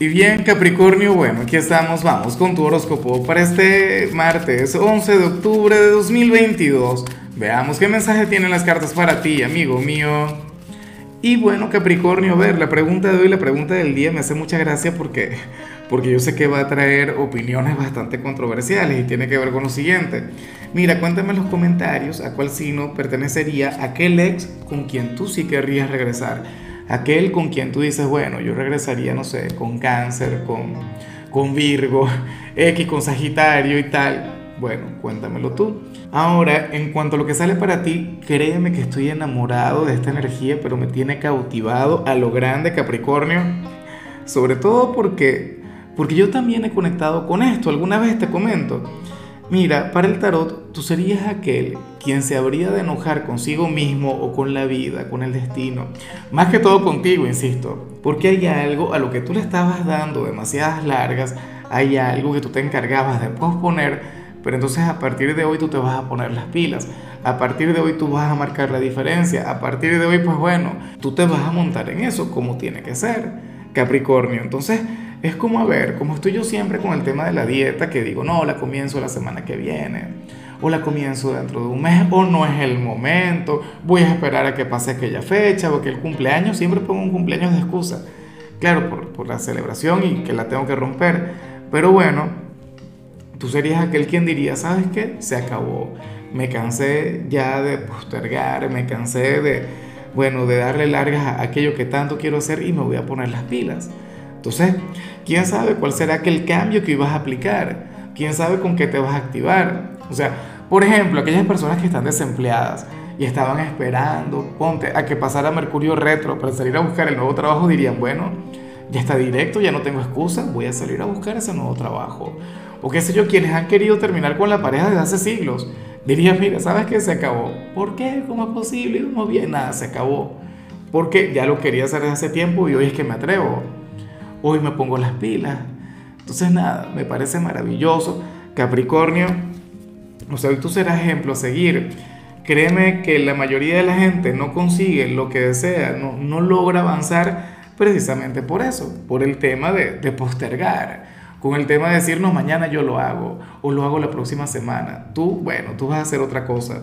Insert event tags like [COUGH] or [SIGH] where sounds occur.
Y bien, Capricornio, bueno, aquí estamos, vamos con tu horóscopo para este martes 11 de octubre de 2022. Veamos qué mensaje tienen las cartas para ti, amigo mío. Y bueno, Capricornio, a ver, la pregunta de hoy, la pregunta del día me hace mucha gracia porque, porque yo sé que va a traer opiniones bastante controversiales y tiene que ver con lo siguiente. Mira, cuéntame en los comentarios a cuál signo pertenecería aquel ex con quien tú sí querrías regresar aquel con quien tú dices, bueno, yo regresaría, no sé, con cáncer, con, con Virgo, [LAUGHS] X, con Sagitario y tal. Bueno, cuéntamelo tú. Ahora, en cuanto a lo que sale para ti, créeme que estoy enamorado de esta energía, pero me tiene cautivado a lo grande Capricornio. Sobre todo porque, porque yo también he conectado con esto. Alguna vez te comento. Mira, para el tarot, tú serías aquel quien se habría de enojar consigo mismo o con la vida, con el destino. Más que todo contigo, insisto. Porque hay algo a lo que tú le estabas dando demasiadas largas, hay algo que tú te encargabas de posponer, pero entonces a partir de hoy tú te vas a poner las pilas. A partir de hoy tú vas a marcar la diferencia. A partir de hoy, pues bueno, tú te vas a montar en eso como tiene que ser. Capricornio. Entonces, es como a ver, como estoy yo siempre con el tema de la dieta, que digo, no, la comienzo la semana que viene, o la comienzo dentro de un mes, o no es el momento, voy a esperar a que pase aquella fecha, o que el cumpleaños, siempre pongo un cumpleaños de excusa, claro, por, por la celebración y que la tengo que romper, pero bueno, tú serías aquel quien diría, ¿sabes qué? Se acabó, me cansé ya de postergar, me cansé de, bueno, de darle largas a aquello que tanto quiero hacer y me voy a poner las pilas. Entonces, ¿quién sabe cuál será aquel cambio que ibas a aplicar? ¿Quién sabe con qué te vas a activar? O sea, por ejemplo, aquellas personas que están desempleadas y estaban esperando, ponte, a que pasara Mercurio retro para salir a buscar el nuevo trabajo, dirían, bueno, ya está directo, ya no tengo excusa, voy a salir a buscar ese nuevo trabajo. O qué sé yo, quienes han querido terminar con la pareja desde hace siglos, dirían, mira, ¿sabes qué? Se acabó. ¿Por qué? ¿Cómo es posible? ¿Cómo bien? Nada, se acabó. Porque ya lo quería hacer desde hace tiempo y hoy es que me atrevo hoy me pongo las pilas. Entonces nada, me parece maravilloso. Capricornio, o sea, hoy tú serás ejemplo a seguir. Créeme que la mayoría de la gente no consigue lo que desea, no, no logra avanzar precisamente por eso, por el tema de, de postergar con el tema de decirnos mañana yo lo hago o lo hago la próxima semana. Tú, bueno, tú vas a hacer otra cosa.